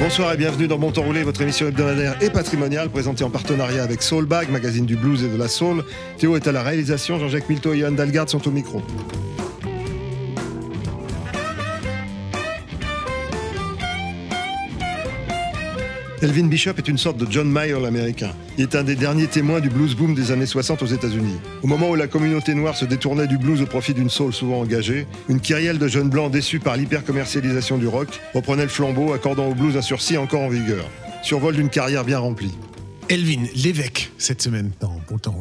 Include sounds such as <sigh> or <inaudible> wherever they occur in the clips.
Bonsoir et bienvenue dans Bon Temps Roulé, votre émission hebdomadaire et patrimoniale présentée en partenariat avec Soulbag, magazine du blues et de la soul. Théo est à la réalisation, Jean-Jacques Milto et Johan Dalgard sont au micro. Elvin Bishop est une sorte de John Mayer américain. Il est un des derniers témoins du blues boom des années 60 aux États-Unis. Au moment où la communauté noire se détournait du blues au profit d'une soul souvent engagée, une kyrielle de jeunes blancs déçus par l'hyper-commercialisation du rock reprenait le flambeau, accordant au blues un sursis encore en vigueur. Survol d'une carrière bien remplie. Elvin, l'évêque, cette semaine dans Bon Temps.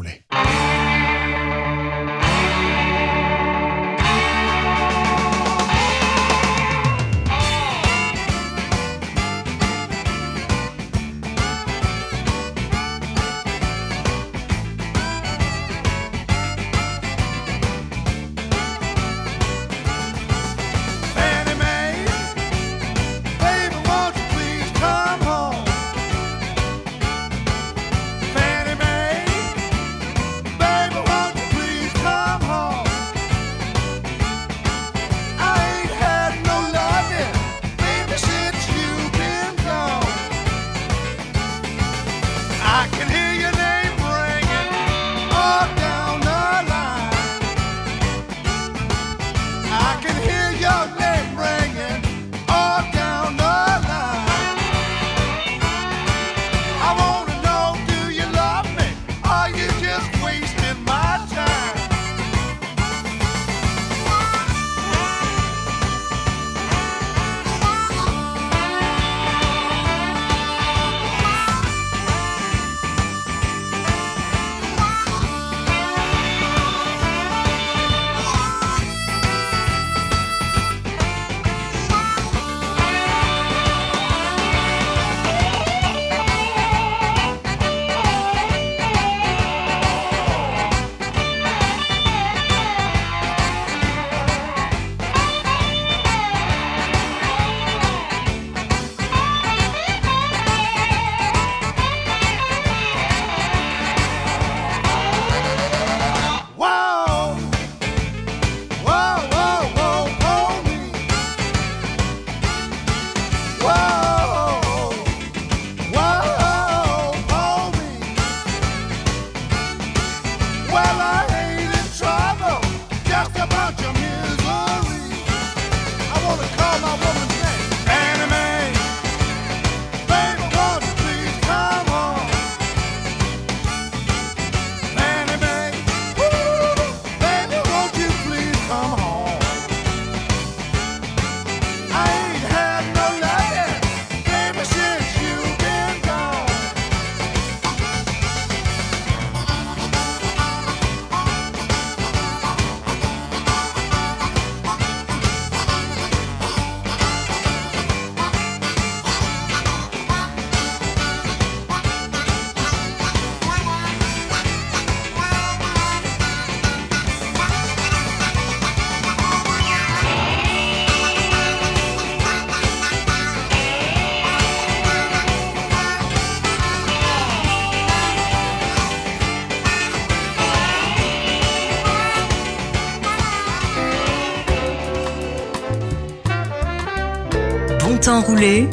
Roulé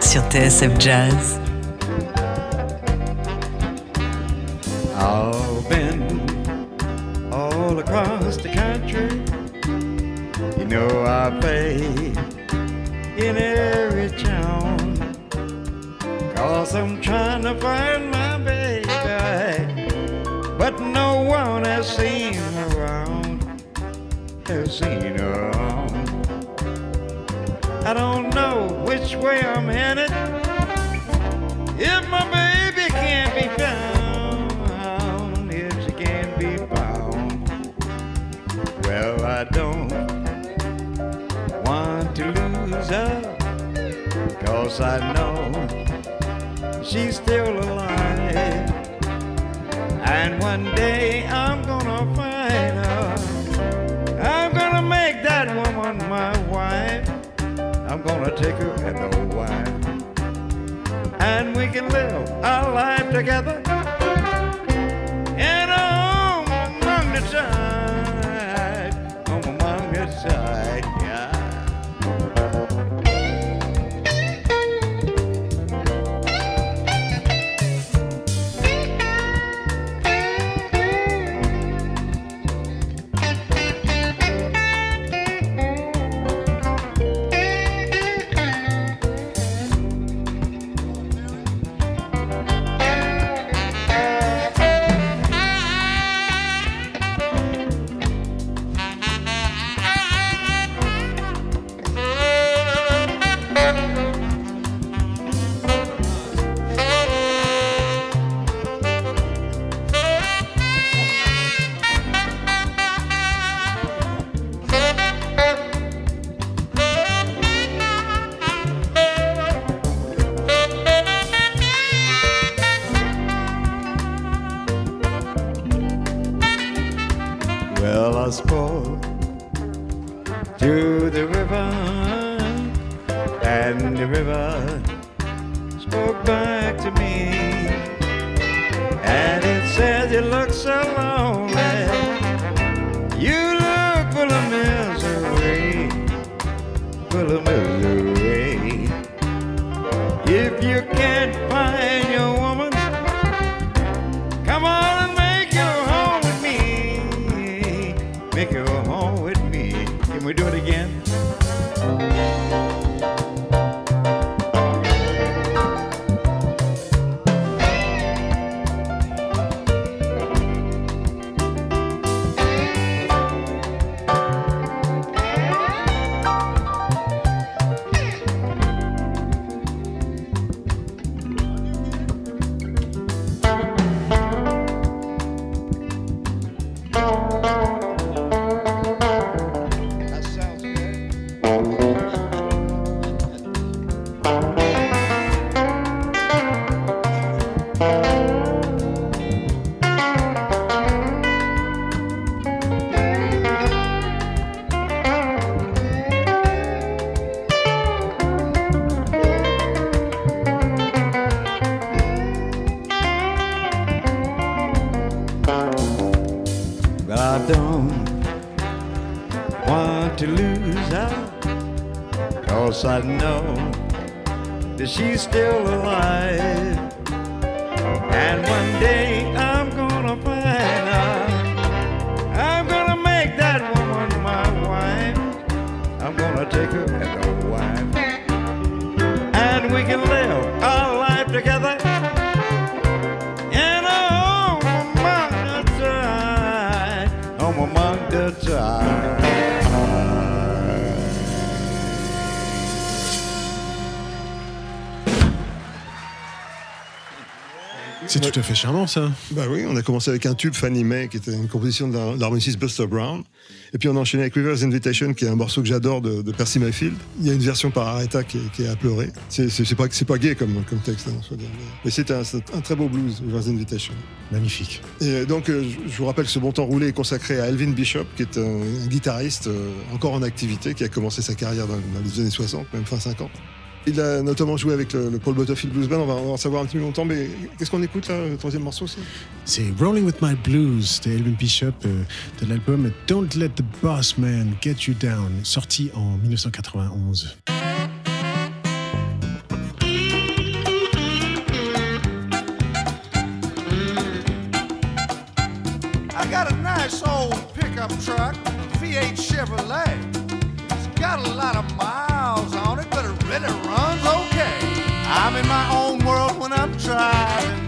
sur TSF Jazz. I've been all across the country. You know I play in every town. Cause I'm trying to find my baby. But no one has seen around. Has seen her. I don't know which way I'm headed. If my baby can't be found, if she can't be found, well, I don't want to lose her, cause I know she's still alive. And one day I'm gonna find her. I'm gonna make that woman my wife. I'm gonna take her as a wife. And we can live our life together. And home among the tide. I know that she's still alive. And one day Tout à fait charmant, ça. Bah oui, on a commencé avec un tube Fanny Mae, qui était une composition de l'har- l'harmoniciste Buster Brown. Et puis on a enchaîné avec River's Invitation, qui est un morceau que j'adore de, de Percy Mayfield. Il y a une version par Aretha qui est, qui est à pleurer. C'est pas, pas gay comme, comme texte, hein, soit mais c'est un, un très beau blues, River's Invitation. Magnifique. Et donc, euh, je je vous rappelle que ce bon temps roulé est consacré à Elvin Bishop, qui est un, un guitariste euh, encore en activité, qui a commencé sa carrière dans, dans les années 60, même fin 50. Il a notamment joué avec le, le Paul Butterfield Blues Band, on va, on va en savoir un petit peu longtemps, mais qu'est-ce qu'on écoute là, le troisième morceau c'est C'est Rolling with My Blues de Elvin Bishop euh, de l'album Don't Let the Boss Man Get You Down, sorti en 1991. I got a nice old pickup truck, V8 Chevrolet. It's got a lot of miles in my own world when I'm driving.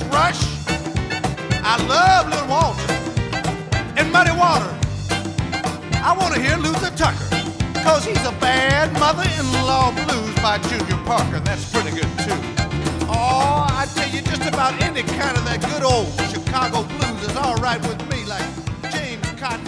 Rush. I love Little Walter and Muddy Water. I want to hear Luther Tucker, cause he's a bad mother-in-law blues by Junior Parker. That's pretty good too. Oh, I tell you, just about any kind of that good old Chicago blues is all right with me, like James Cotton,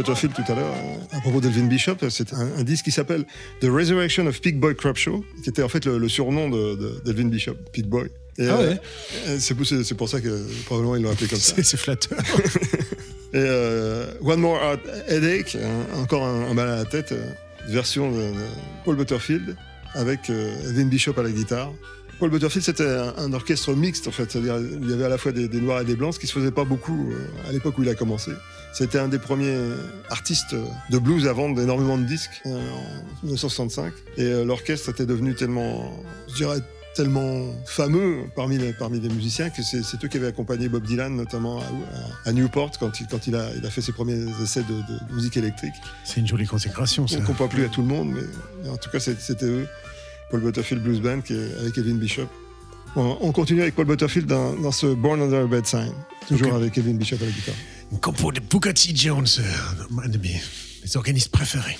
Butterfield tout à l'heure euh, à propos d'Elvin Bishop. C'est un, un disque qui s'appelle The Resurrection of Pig Boy Crap Show, qui était en fait le, le surnom de- de- d'Elvin Bishop, Pig Boy. Et, Ah ouais. euh, c'est pour, c'est pour ça que probablement ils l'ont appelé comme ça. C'est flatteur. <laughs> Et euh, One More Headache, un- encore un, un mal à la tête, euh, version de, de Paul Butterfield avec euh, Elvin Bishop à la guitare. Paul Butterfield, c'était un, un orchestre mixte, en fait. C'est-à-dire, il y avait à la fois des, des noirs et des blancs, ce qui se faisait pas beaucoup euh, à l'époque où il a commencé. C'était un des premiers artistes de blues à vendre énormément de disques euh, en 1965. Et euh, l'orchestre était devenu tellement, je dirais, tellement fameux parmi les, parmi les musiciens que c'est, eux qui avaient accompagné Bob Dylan notamment à, Newport quand, il, quand il, a, fait ses premiers essais de, musique électrique. C'est une jolie consécration ça. On ne comprend plus à tout le monde mais en tout cas c'était eux, Paul Butterfield Blues Band avec Kevin Bishop. On continue avec Paul Butterfield dans, ce Born Under a Bad Sign, toujours avec Kevin Bishop à la guitare. Au compo de Booker T. Jones, euh, un de mes, mes organistes préférés.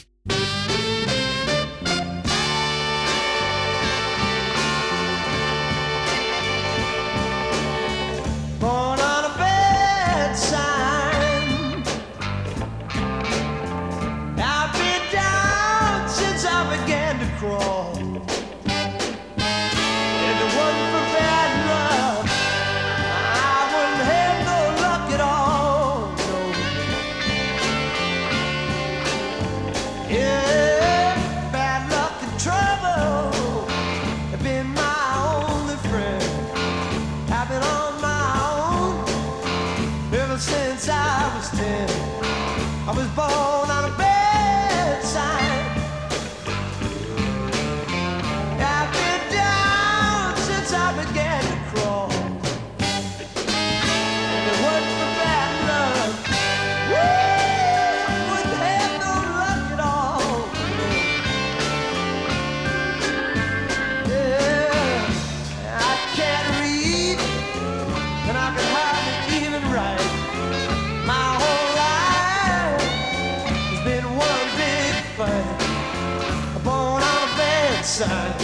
side.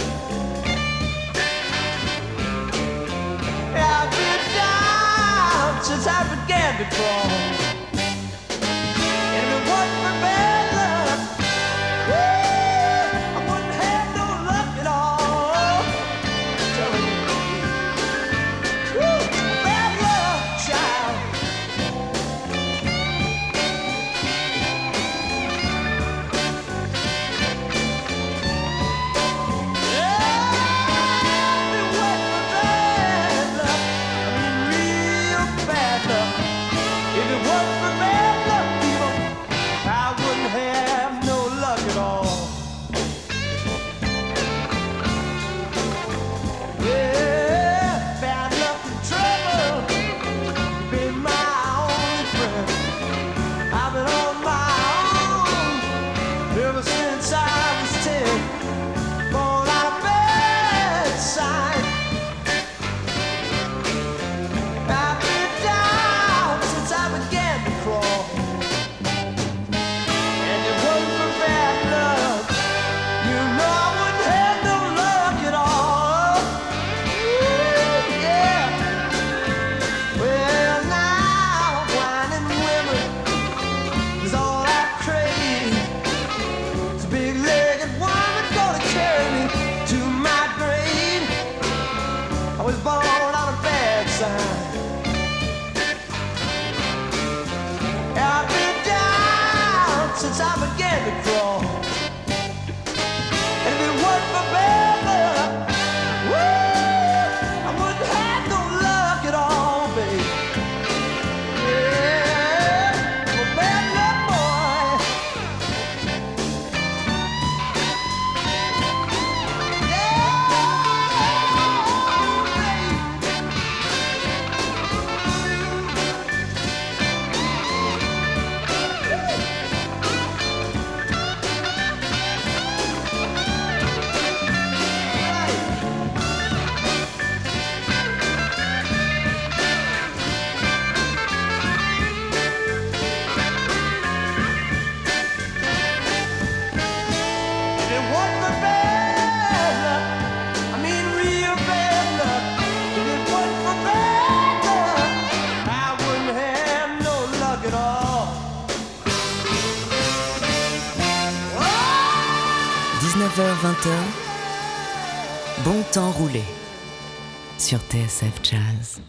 Every time since I began to crawl. TSF Jazz.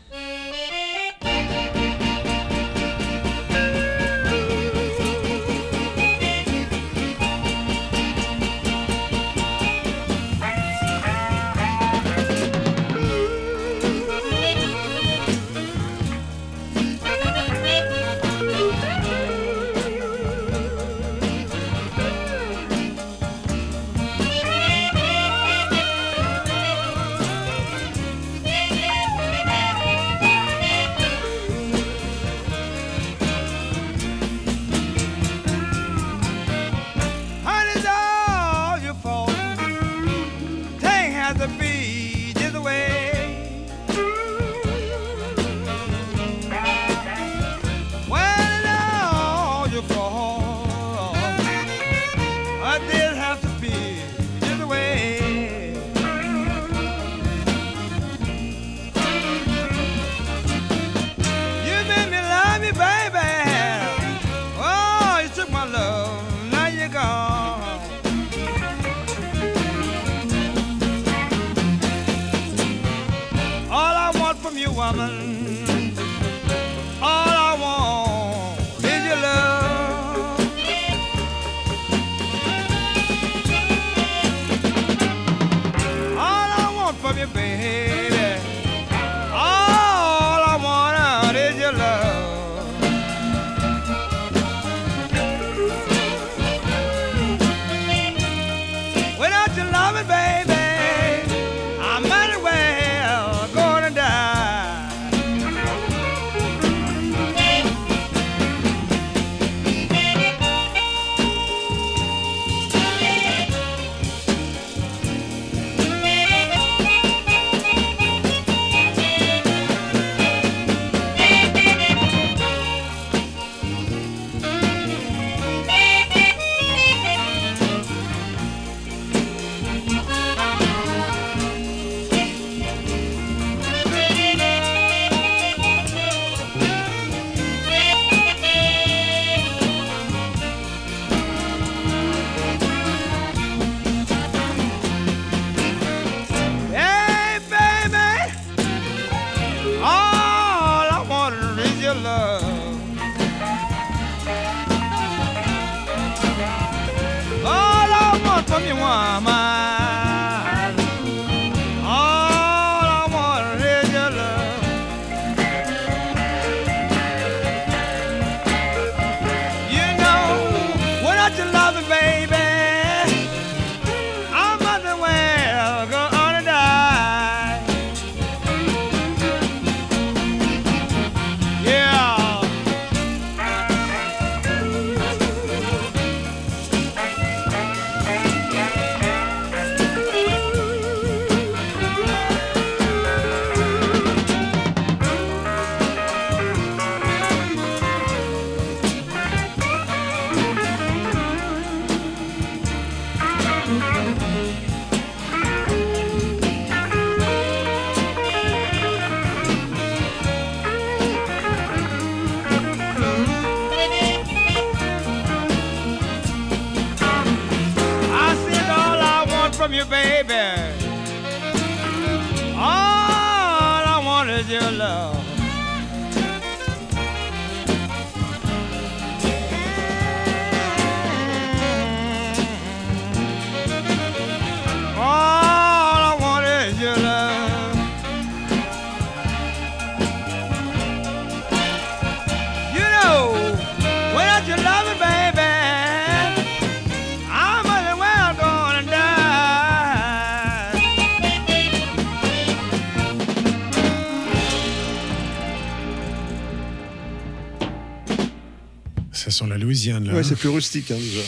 Là. Ouais, hein. c'est plus rustique hein, déjà.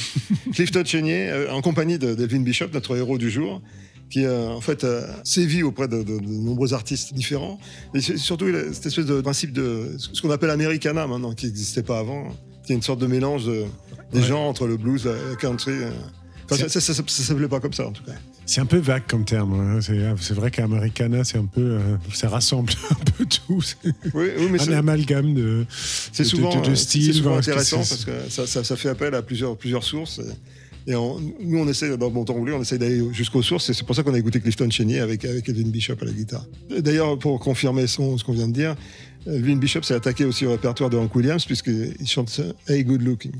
<laughs> Clifton Chenier, euh, en compagnie de Delvin Bishop, notre héros du jour, qui euh, en fait euh, sévit auprès de, de- de nombreux artistes différents. Et surtout il a cette espèce de principe de ce qu'on appelle Americana maintenant, qui n'existait pas avant, qui est une sorte de mélange de- des Ouais. genres entre le blues, la la country. euh. Enfin, ça, ça s'appelait pas comme ça en tout cas. C'est un peu vague comme terme. hein. C'est c'est vrai qu'Americana, c'est un peu. euh, ça rassemble <laughs> un peu tout. Oui, oui, mais un amalgame de, C'est de- souvent, de, de euh, styles. c'est souvent que intéressant parce que ça, ça- ça fait appel à plusieurs, plusieurs sources. Et, on- nous, on essaie, dans Bon Temps Roulé, on essaie d'aller jusqu'aux sources. Et c'est pour ça qu'on a écouté Clifton Chenier avec, avec Elvin Bishop à la guitare. D'ailleurs, pour confirmer son- ce qu'on vient de dire, Elvin Bishop s'est attaqué aussi au répertoire de Hank Williams puisqu'il chante Hey Good Looking.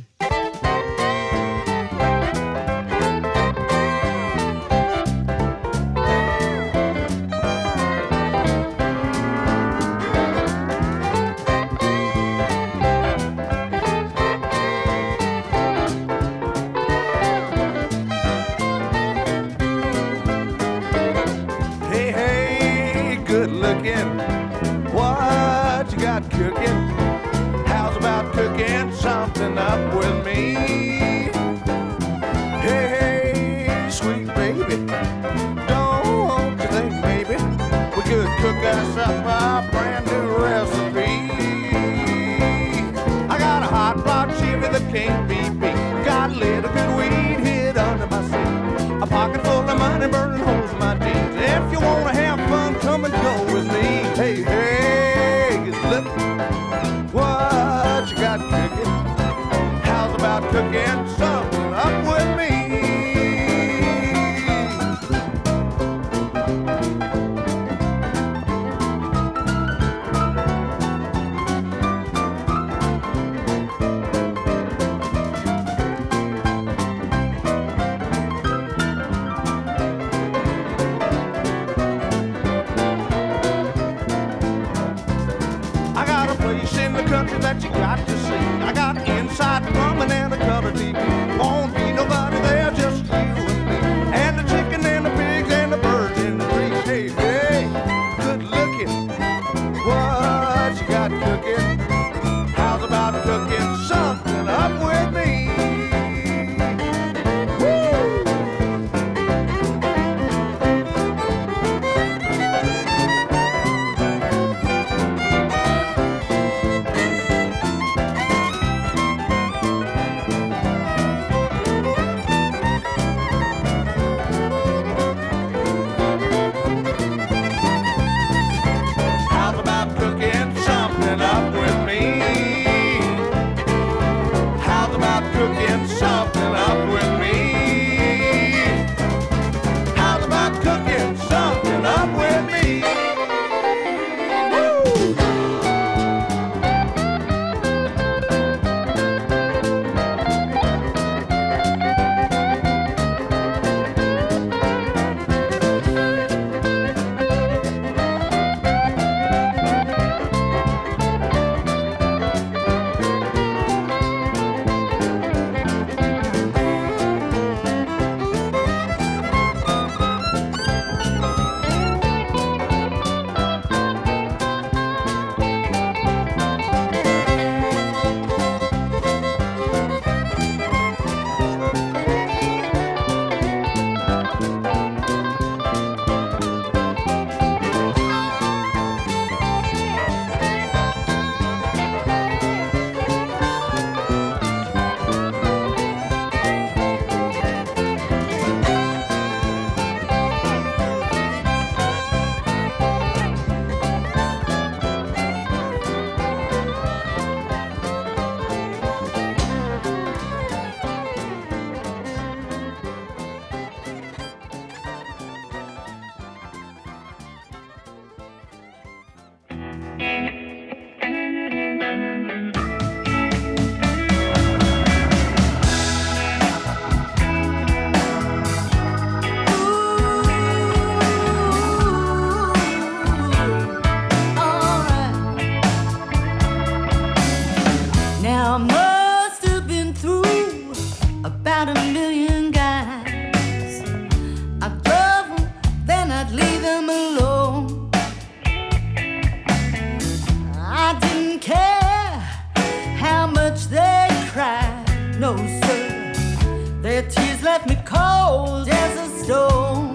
Sir. Their tears left me cold as a stone.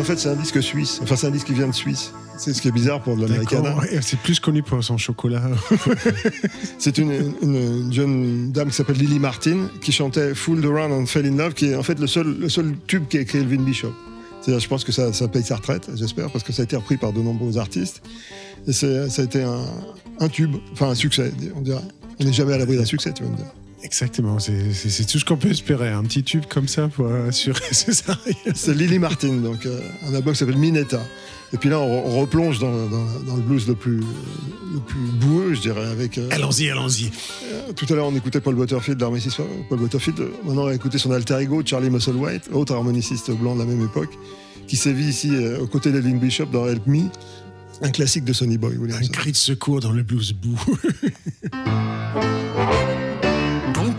En fait c'est un disque suisse. Enfin c'est un disque qui vient de Suisse. C'est ce qui est bizarre pour de. Et C'est plus connu pour son chocolat. <laughs> C'est une, une- une jeune dame qui s'appelle Lily Martin qui chantait Fooled Around and Fell in Love, qui est en fait le seul, le seul tube qu'a écrit Elvin Bishop. C'est-à-dire, je pense que ça, ça paye sa retraite, j'espère, parce que ça a été repris par de nombreux artistes. Et ça a été un, un tube, enfin un succès, on dirait. On n'est jamais à l'abri d'un succès, tu vas me dire. Exactement, c'est tout ce qu'on peut espérer. Un petit tube comme ça pour assurer <laughs> ses arrières. C'est Lily Martin, donc euh, un album qui s'appelle Minetta. Et puis là, on, on replonge dans, dans- dans le blues le plus, le plus boueux, je dirais, avec. euh, Allons-y, allons-y. Euh, Tout à l'heure, on écoutait Paul Butterfield d'Harmonicist. Paul Butterfield, euh, maintenant, on va écouter son alter ego, Charlie Musselwhite, autre harmoniciste blanc de la même époque, qui sévit ici euh, aux côtés d'Elvin Bishop dans Help Me, un classique de Sonny Boy Un cri de secours dans le blues boo. <laughs>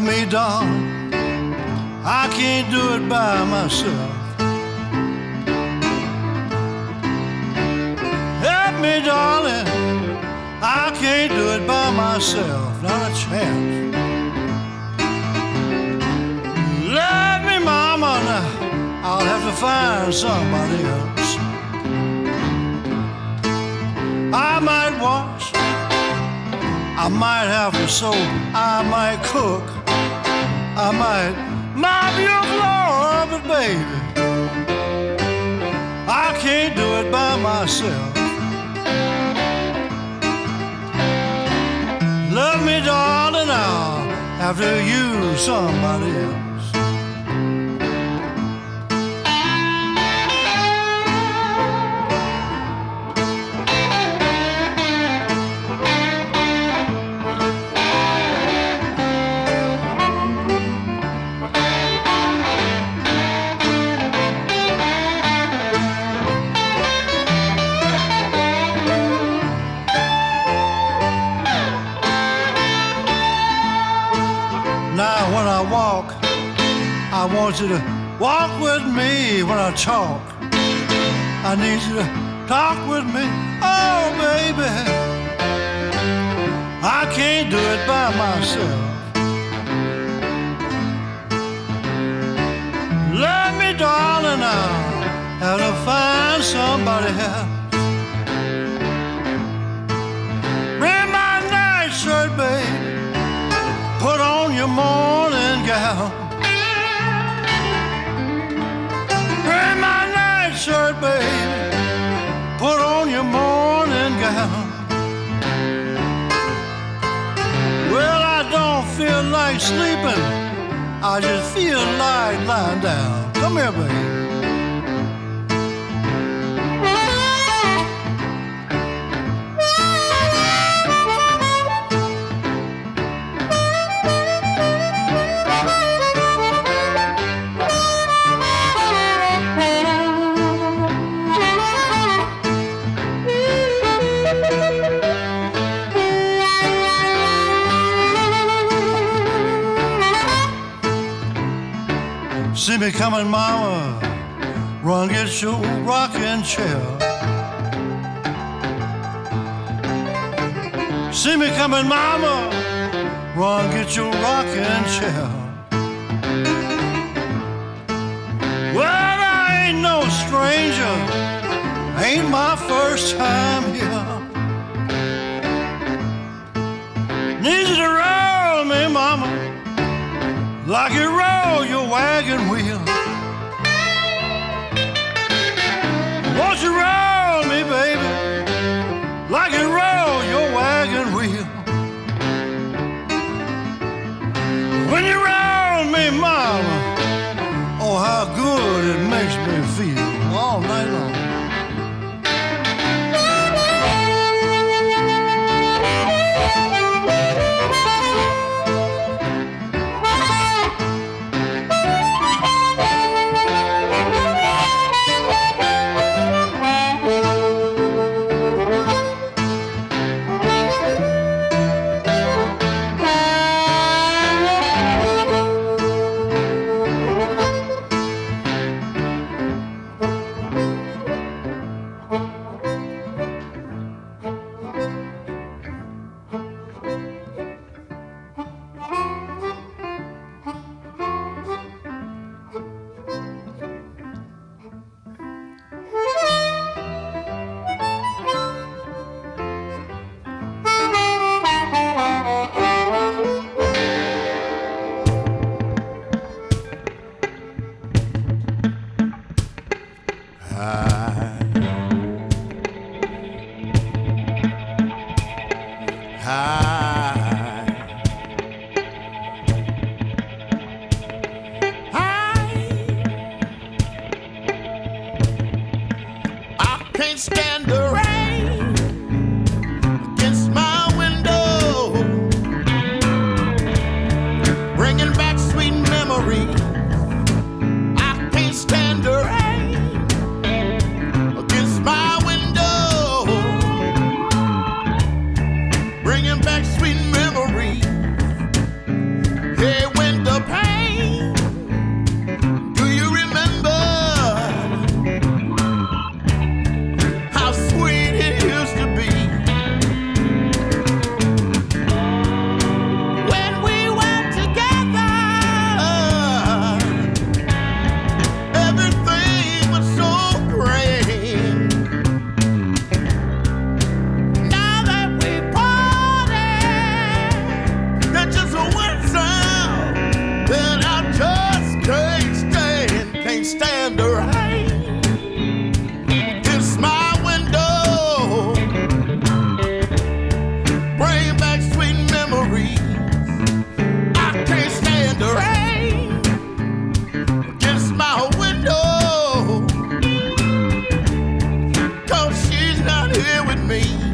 Love me, darling. I can't do it by myself. Help me, darling. I can't do it by myself. Not a chance. Love me, mama. Now I'll have to find somebody else. I might wash. I might have to sew. I might cook. I might mop your floor, but baby, I can't do it by myself. Love me, darling, I'll have to use somebody else. You to walk with me when I talk. I need you to talk with me, oh baby. I can't do it by myself. Love me, darling, I'll have to find somebody else. Bring my nightshirt, baby. Put on your morning gown. Sleeping. I just feel like lying down. Come here, baby. See me coming, mama. Run, get your rocking chair. See me coming, mama. Run, get your rocking chair. Well, I ain't no stranger. Ain't my first time here. Need you to roll me, mama like you roll your wagon wheel. with me.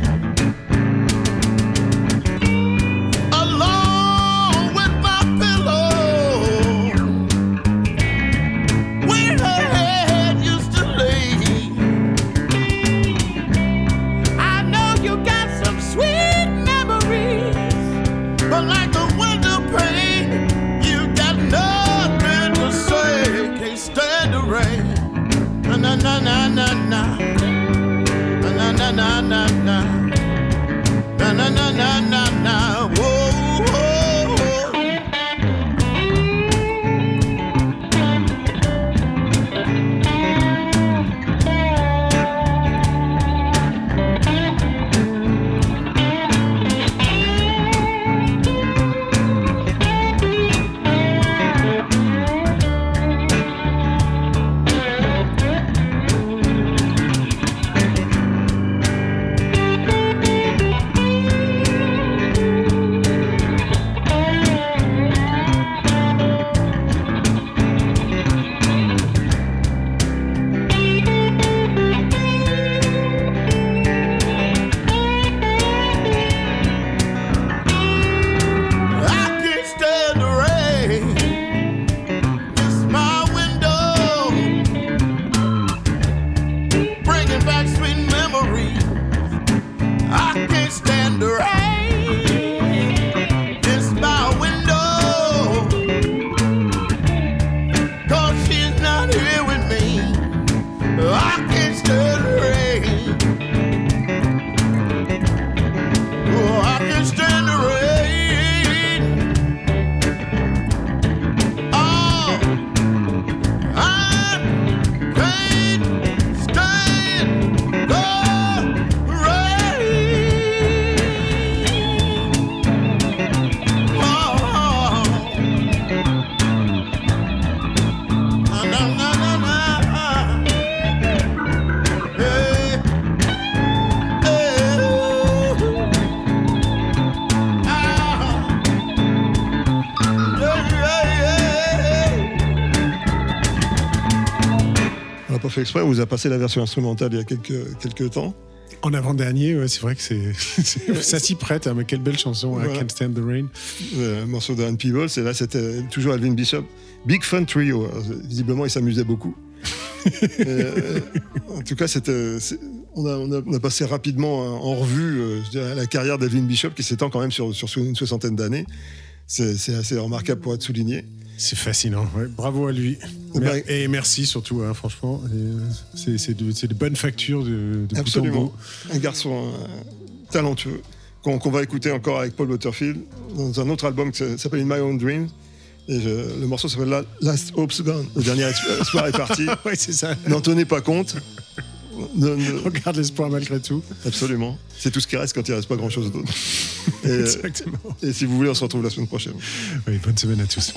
Fait exprès, on vous a passé la version instrumentale il y a quelques, quelques temps. En avant-dernier, ouais, c'est vrai que c'est, <laughs> ça s'y prête, hein, mais quelle belle chanson, I Voilà. Can't Stand the Rain. euh, un morceau d'Anne Peebles, et là c'était toujours Alvin Bishop. Big Fun Trio, Alors, visiblement il s'amusait beaucoup. <laughs> Euh, en tout cas, c'était, on, a, on, a, on a passé rapidement euh, en revue euh, je dirais, la carrière d'Alvin Bishop qui s'étend quand même sur, sur une soixantaine d'années. C'est assez remarquable pour être souligné. C'est fascinant, ouais. bravo à lui. Eh ben- Mer- et merci surtout, hein, franchement. Euh, C'est, de, de bonnes factures de, de Absolument. bout. Un garçon euh, talentueux qu'on va écouter encore avec Paul Butterfield dans un autre album qui s'appelle In My Own Dreams. Et je- le morceau s'appelle La- Last Hope's Gone. Le dernier espoir est parti. <laughs> ouais, c'est ça. N'en tenez pas compte. Ne- ne- Regarde l'espoir malgré tout. Absolument. C'est tout ce qui reste quand il ne reste pas grand-chose d'autre. <laughs> Exactement. et si vous voulez, on se retrouve la semaine prochaine. Oui, bonne semaine à tous.